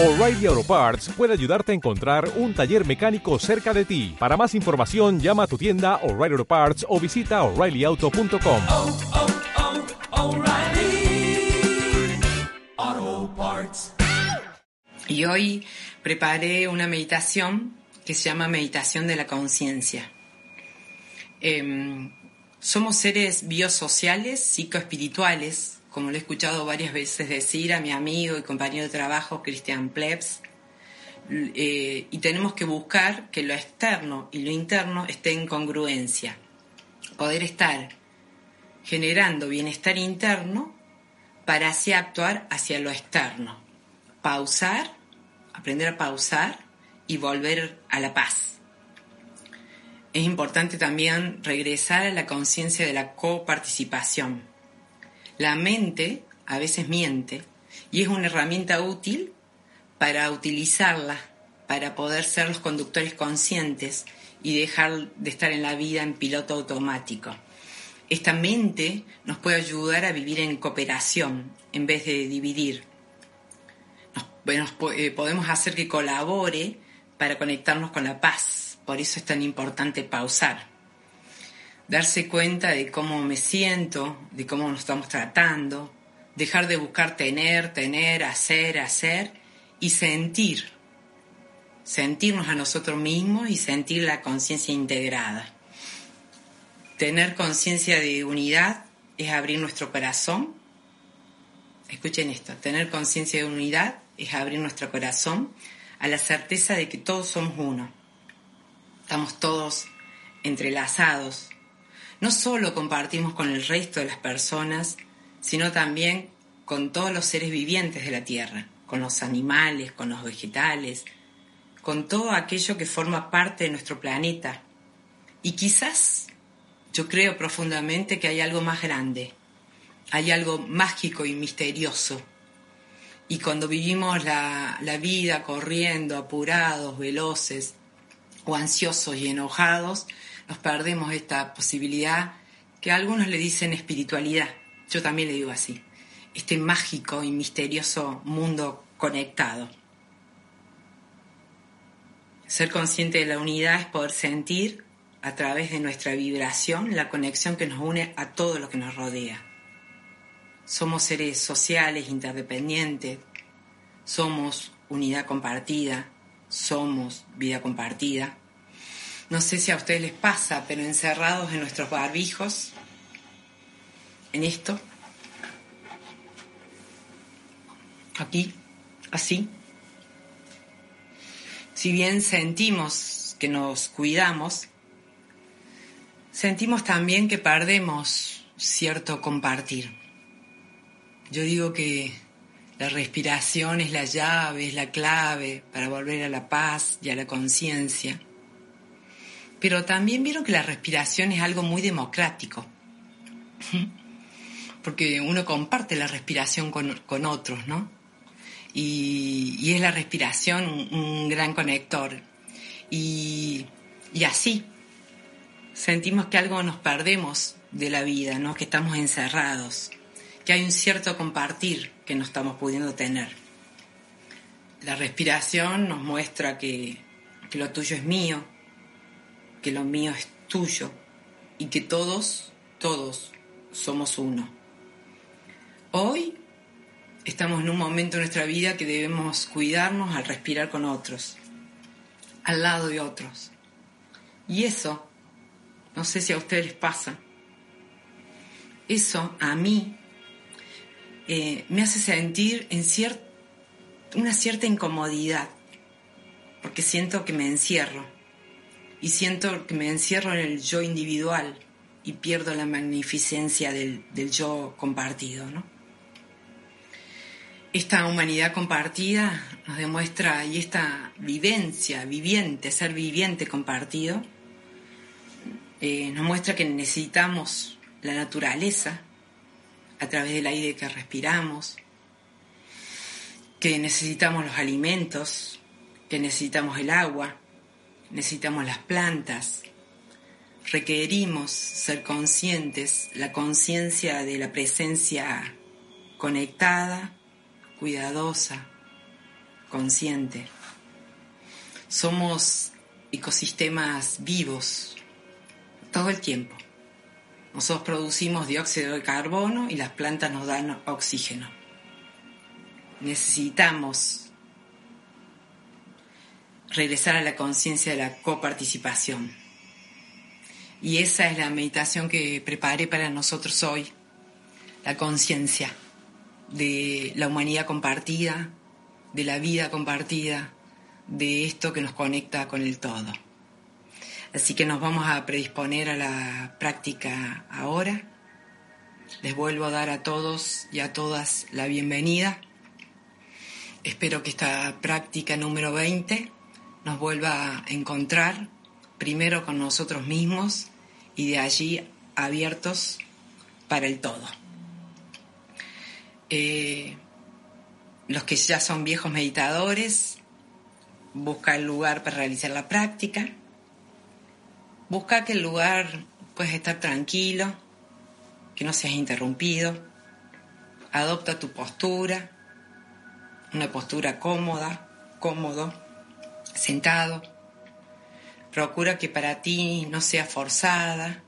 O'Reilly Auto Parts puede ayudarte a encontrar un taller mecánico cerca de ti. Para más información, llama a tu tienda O'Reilly Auto Parts o visita oreillyauto.com. oh, oh, Parts. Y hoy preparé una meditación que se llama meditación de la conciencia. Em, somos seres biosociales, psicoespirituales, como lo he escuchado varias veces decir a mi amigo y compañero de trabajo Christian Plebs, eh, y tenemos que buscar que lo externo y lo interno esté en congruencia. Poder estar generando bienestar interno para así actuar hacia lo externo. Pausar, aprender a pausar y volver a la paz. Es importante también regresar a la conciencia de la coparticipación. La mente a veces miente y es una herramienta útil para utilizarla, para poder ser los conductores conscientes y dejar de estar en la vida en piloto automático. Esta mente nos puede ayudar a vivir en cooperación en vez de dividir. Eh, podemos hacer que colabore para conectarnos con la paz. Por eso es tan importante pausar darse cuenta de cómo me siento, de cómo nos estamos tratando, dejar de buscar tener, tener, hacer, hacer y sentir, sentirnos a nosotros mismos y sentir la conciencia integrada. Tener conciencia de unidad es abrir nuestro corazón. Escuchen esto, tener conciencia de unidad es abrir nuestro corazón a la certeza de que todos somos uno. Estamos todos entrelazados, no solo compartimos con el resto de las personas, sino también con todos los seres vivientes de la Tierra, con los animales, con los vegetales, con todo aquello que forma parte de nuestro planeta. Y quizás yo creo profundamente que hay algo más grande, hay algo mágico y misterioso. Y cuando vivimos la, la vida corriendo, apurados, veloces, o ansiosos y enojados, nos perdemos esta posibilidad que a algunos le dicen espiritualidad. Yo también le digo así. Este mágico y misterioso mundo conectado. Ser consciente de la unidad es poder sentir a través de nuestra vibración la conexión que nos une a todo lo que nos rodea. Somos seres sociales, interdependientes, somos unidad compartida, somos vida compartida. No sé si a ustedes les pasa, pero encerrados en nuestros barbijos, en esto, aquí, así. Si bien sentimos que nos cuidamos, sentimos también que perdemos cierto compartir. Yo digo que la respiración es la llave, es la clave para volver a la paz y a la conciencia. Pero también vieron que la respiración es algo muy democrático. Porque uno comparte la respiración con, con otros, ¿no? Y, es la respiración un, un gran conector. Y, y, así sentimos que algo nos perdemos de la vida, ¿no? Que estamos encerrados, que hay un cierto compartir que no estamos pudiendo tener. La respiración nos muestra que, que lo tuyo es mío, que lo mío es tuyo y que todos, todos somos uno. Hoy estamos en un momento de nuestra vida que debemos cuidarnos al respirar con otros, al lado de otros. Y eso, no sé si a ustedes les pasa, eso a mí eh, me hace sentir en una cierta incomodidad, porque siento que me encierro y siento que me encierro en el yo individual y pierdo la magnificencia del, del yo compartido. ¿no? Esta humanidad compartida nos demuestra, y esta vivencia viviente, ser viviente compartido, eh, nos muestra que necesitamos la naturaleza a través del aire que respiramos, que necesitamos los alimentos, que necesitamos el agua, necesitamos las plantas, requerimos ser conscientes, la conciencia de la presencia conectada, cuidadosa, consciente. Somos ecosistemas vivos todo el tiempo. Nosotros producimos dióxido de carbono y las plantas nos dan oxígeno. Necesitamos regresar a la conciencia de la coparticipación. Y esa es la meditación que preparé para nosotros hoy, la conciencia de la humanidad compartida, de la vida compartida, de esto que nos conecta con el todo. Así que nos vamos a predisponer a la práctica ahora. Les vuelvo a dar a todos y a todas la bienvenida. Espero que esta práctica número 20 nos vuelva a encontrar primero con nosotros mismos y de allí abiertos para el todo. Eh, los que ya son viejos meditadores, busca el lugar para realizar la práctica. Busca que el lugar puedes estar tranquilo, que no seas interrumpido. Adopta tu postura, una postura cómoda, cómodo, sentado. Procura que para ti no sea forzada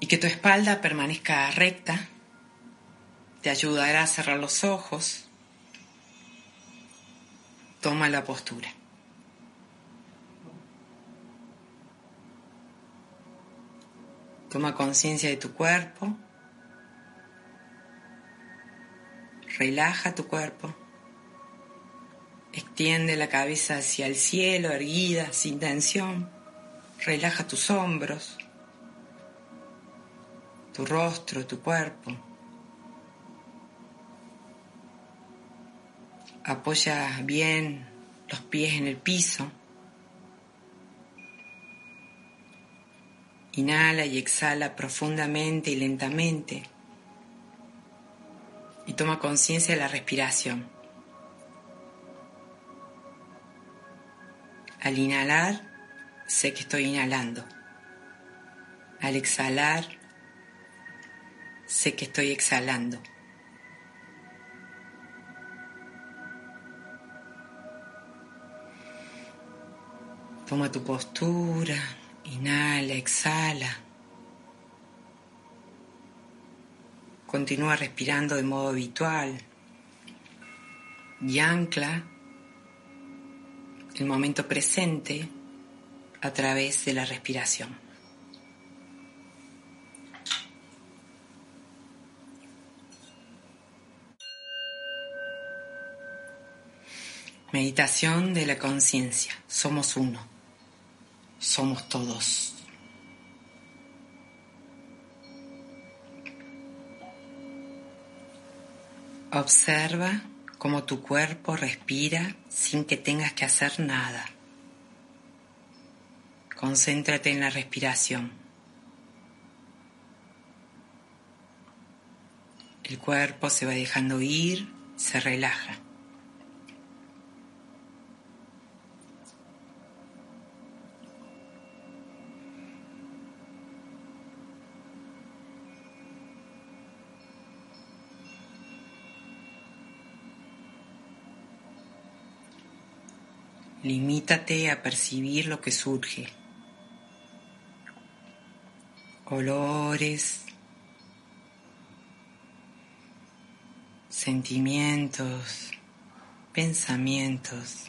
y que tu espalda permanezca recta. Te ayudará a cerrar los ojos. Toma la postura. Toma conciencia de tu cuerpo. Relaja tu cuerpo. Extiende la cabeza hacia el cielo, erguida, sin tensión. Relaja tus hombros, tu rostro, tu cuerpo. Apoya bien los pies en el piso. Inhala y exhala profundamente y lentamente. Y toma conciencia de la respiración. Al inhalar, sé que estoy inhalando. Al exhalar, sé que estoy exhalando. Toma tu postura. Inhala, exhala. Continúa respirando de modo habitual y ancla el momento presente a través de la respiración. Meditación de la conciencia. Somos uno somos todos. Observa cómo tu cuerpo respira sin que tengas que hacer nada. Concéntrate en la respiración. El cuerpo se va dejando ir, se relaja. Limítate a percibir lo que surge. Olores, sentimientos, pensamientos.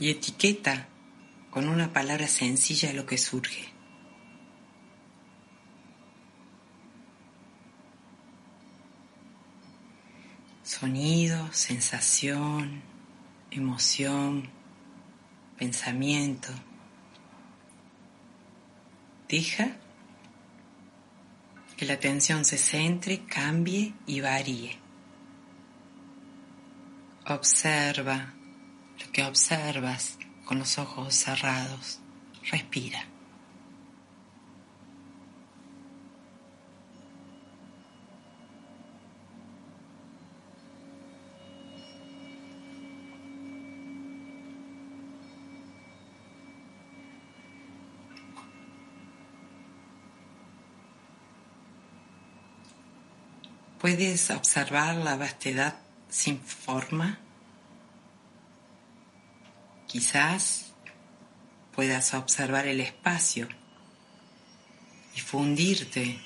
Y etiqueta con una palabra sencilla lo que surge. Sonido, sensación, emoción, pensamiento. Deja que la atención se centre, cambie y varíe. Observa lo que observas con los ojos cerrados. Respira. ¿Puedes observar la vastedad sin forma? Quizás puedas observar el espacio y fundirte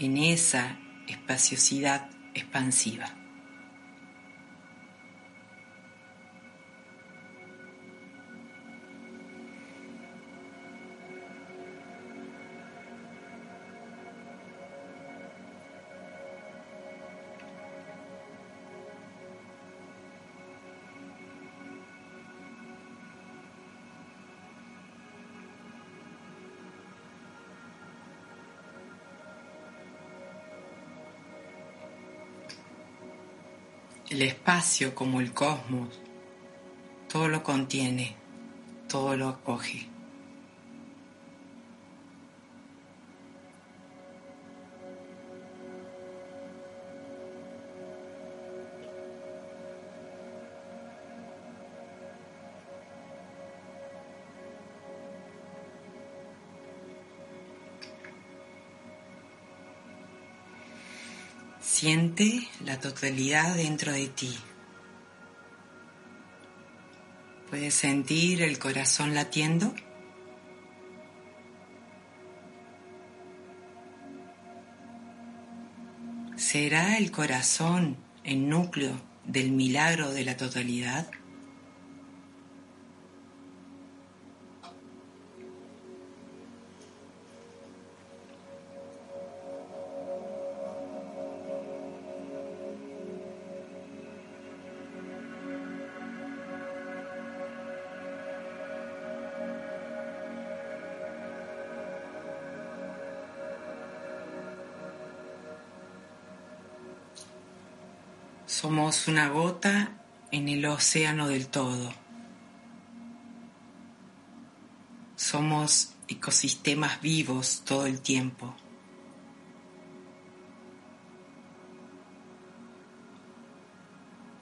en esa espaciosidad expansiva. El espacio como el cosmos, todo lo contiene, todo lo acoge. Siente la totalidad dentro de ti. ¿Puedes sentir el corazón latiendo? ¿Será el corazón el núcleo del milagro de la totalidad? Somos una gota en el océano del todo. Somos ecosistemas vivos todo el tiempo.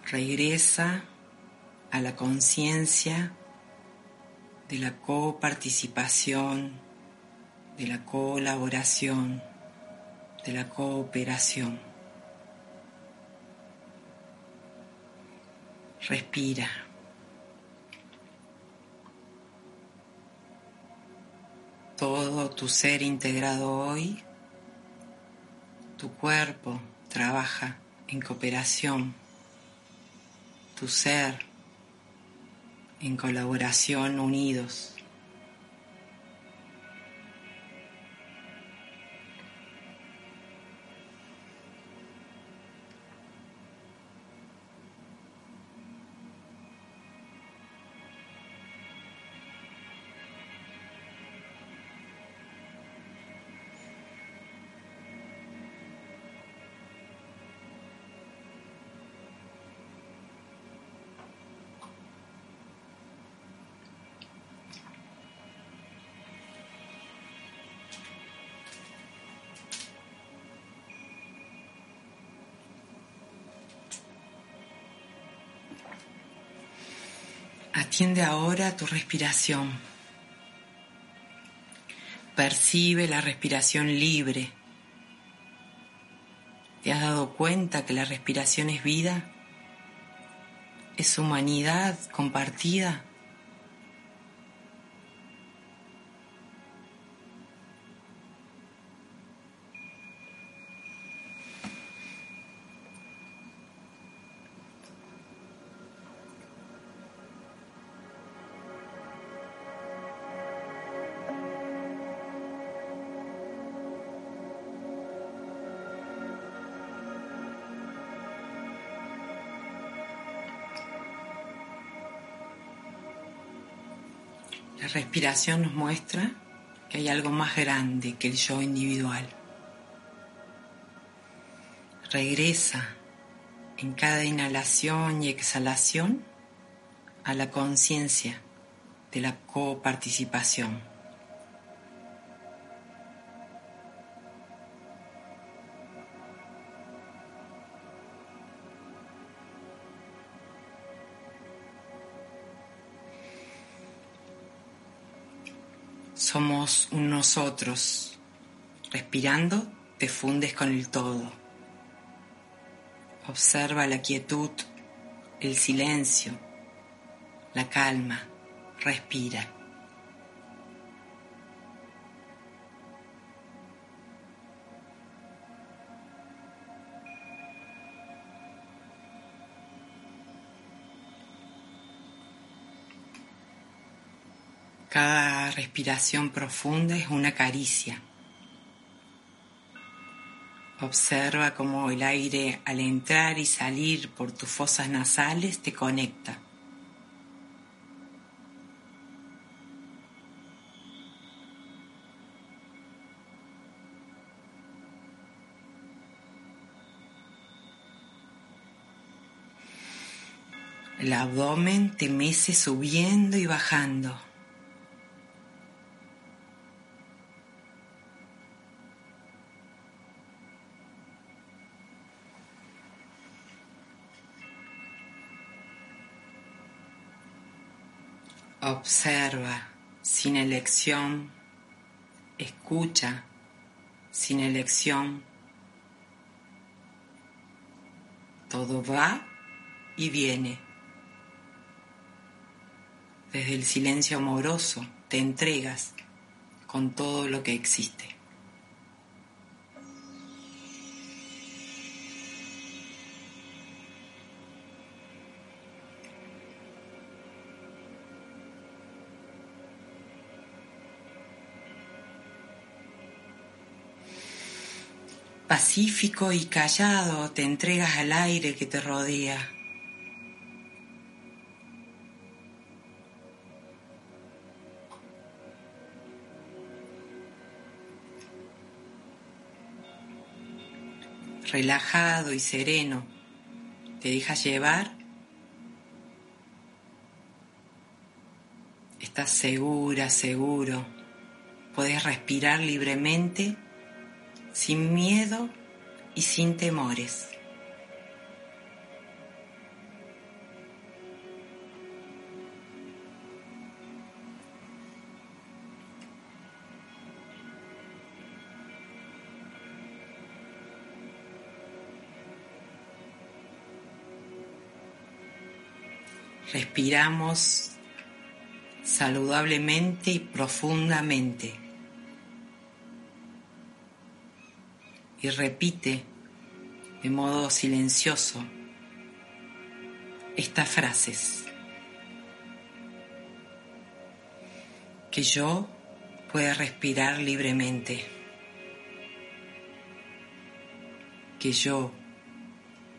Regresa a la conciencia de la coparticipación, de la colaboración, de la cooperación. Respira. Todo tu ser integrado hoy, tu cuerpo trabaja en cooperación, tu ser en colaboración unidos. Atiende ahora tu respiración. Percibe la respiración libre. ¿Te has dado cuenta que la respiración es vida? ¿Es humanidad compartida? La respiración nos muestra que hay algo más grande que el yo individual. Regresa en cada inhalación y exhalación a la conciencia de la coparticipación. Somos un nosotros. Respirando te fundes con el todo. Observa la quietud, el silencio, la calma. Respira. Cada respiración profunda es una caricia. Observa cómo el aire al entrar y salir por tus fosas nasales te conecta. El abdomen te mece subiendo y bajando. Observa sin elección, escucha sin elección. Todo va y viene. Desde el silencio amoroso te entregas con todo lo que existe. Pacífico y callado te entregas al aire que te rodea. Relajado y sereno, te dejas llevar. Estás segura, seguro. Puedes respirar libremente sin miedo y sin temores. Respiramos saludablemente y profundamente. Y repite de modo silencioso estas frases. Que yo pueda respirar libremente. Que yo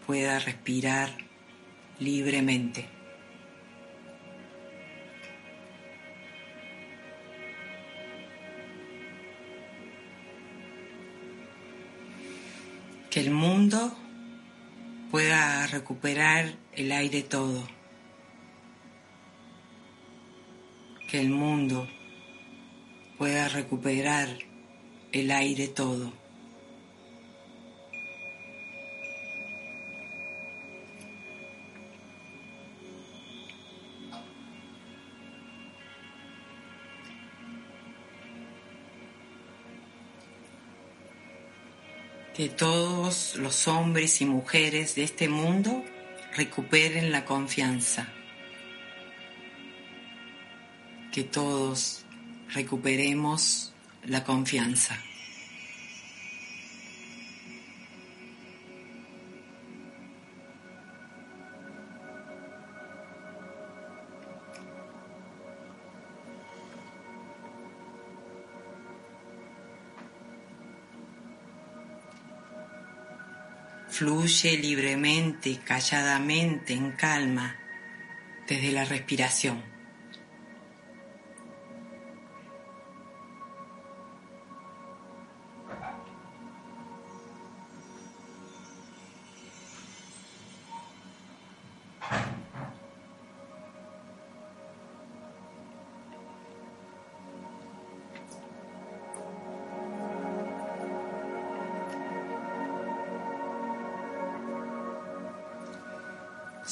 pueda respirar libremente. Que el mundo pueda recuperar el aire todo, que el mundo pueda recuperar el aire todo. Que todos los hombres y mujeres de este mundo recuperen la confianza, que todos recuperemos la confianza. Fluye libremente, calladamente, en calma, desde la respiración.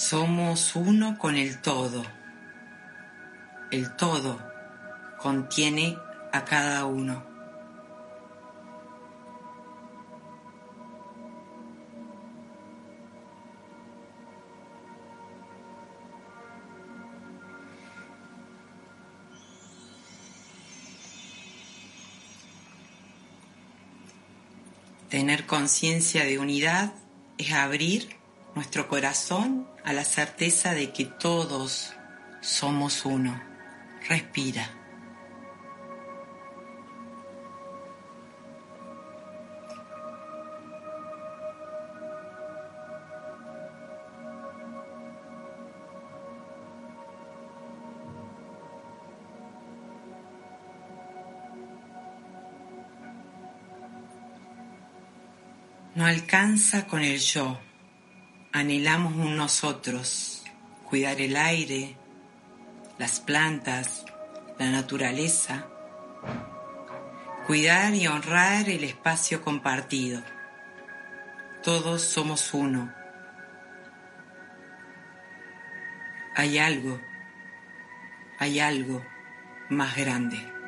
Somos uno con el todo. El todo contiene a cada uno. Tener conciencia de unidad es abrir nuestro corazón a la certeza de que todos somos uno. Respira. No alcanza con el yo. Anhelamos un nosotros, cuidar el aire, las plantas, la naturaleza, cuidar y honrar el espacio compartido. Todos somos uno. Hay algo, hay algo más grande.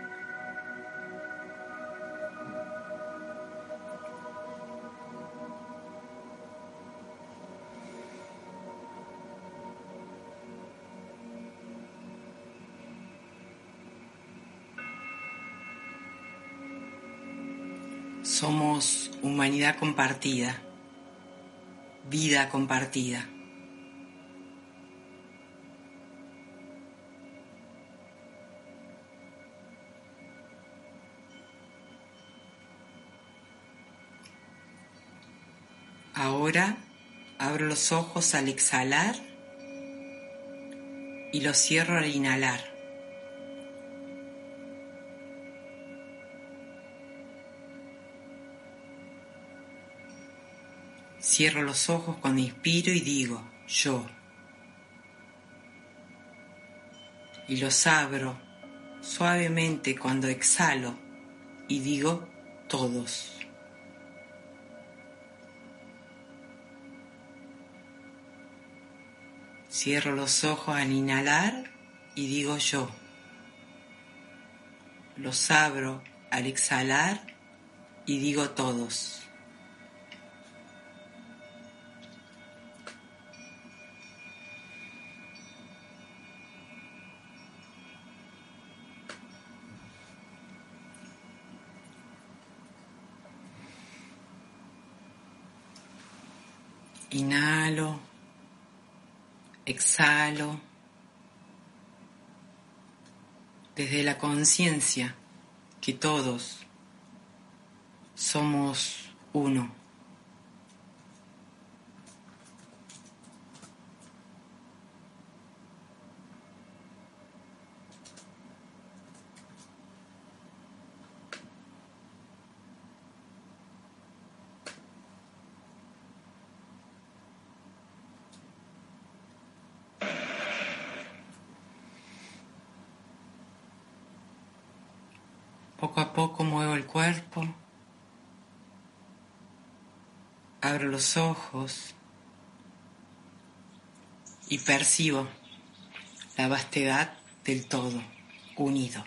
Humanidad compartida, vida compartida. Ahora abro los ojos al exhalar y los cierro al inhalar. Cierro los ojos cuando inspiro y digo yo. Y los abro suavemente cuando exhalo y digo todos. Cierro los ojos al inhalar y digo yo. Los abro al exhalar y digo todos. Inhalo, exhalo, desde la conciencia que todos somos uno. Poco a poco muevo el cuerpo, abro los ojos y percibo la vastedad del todo unido.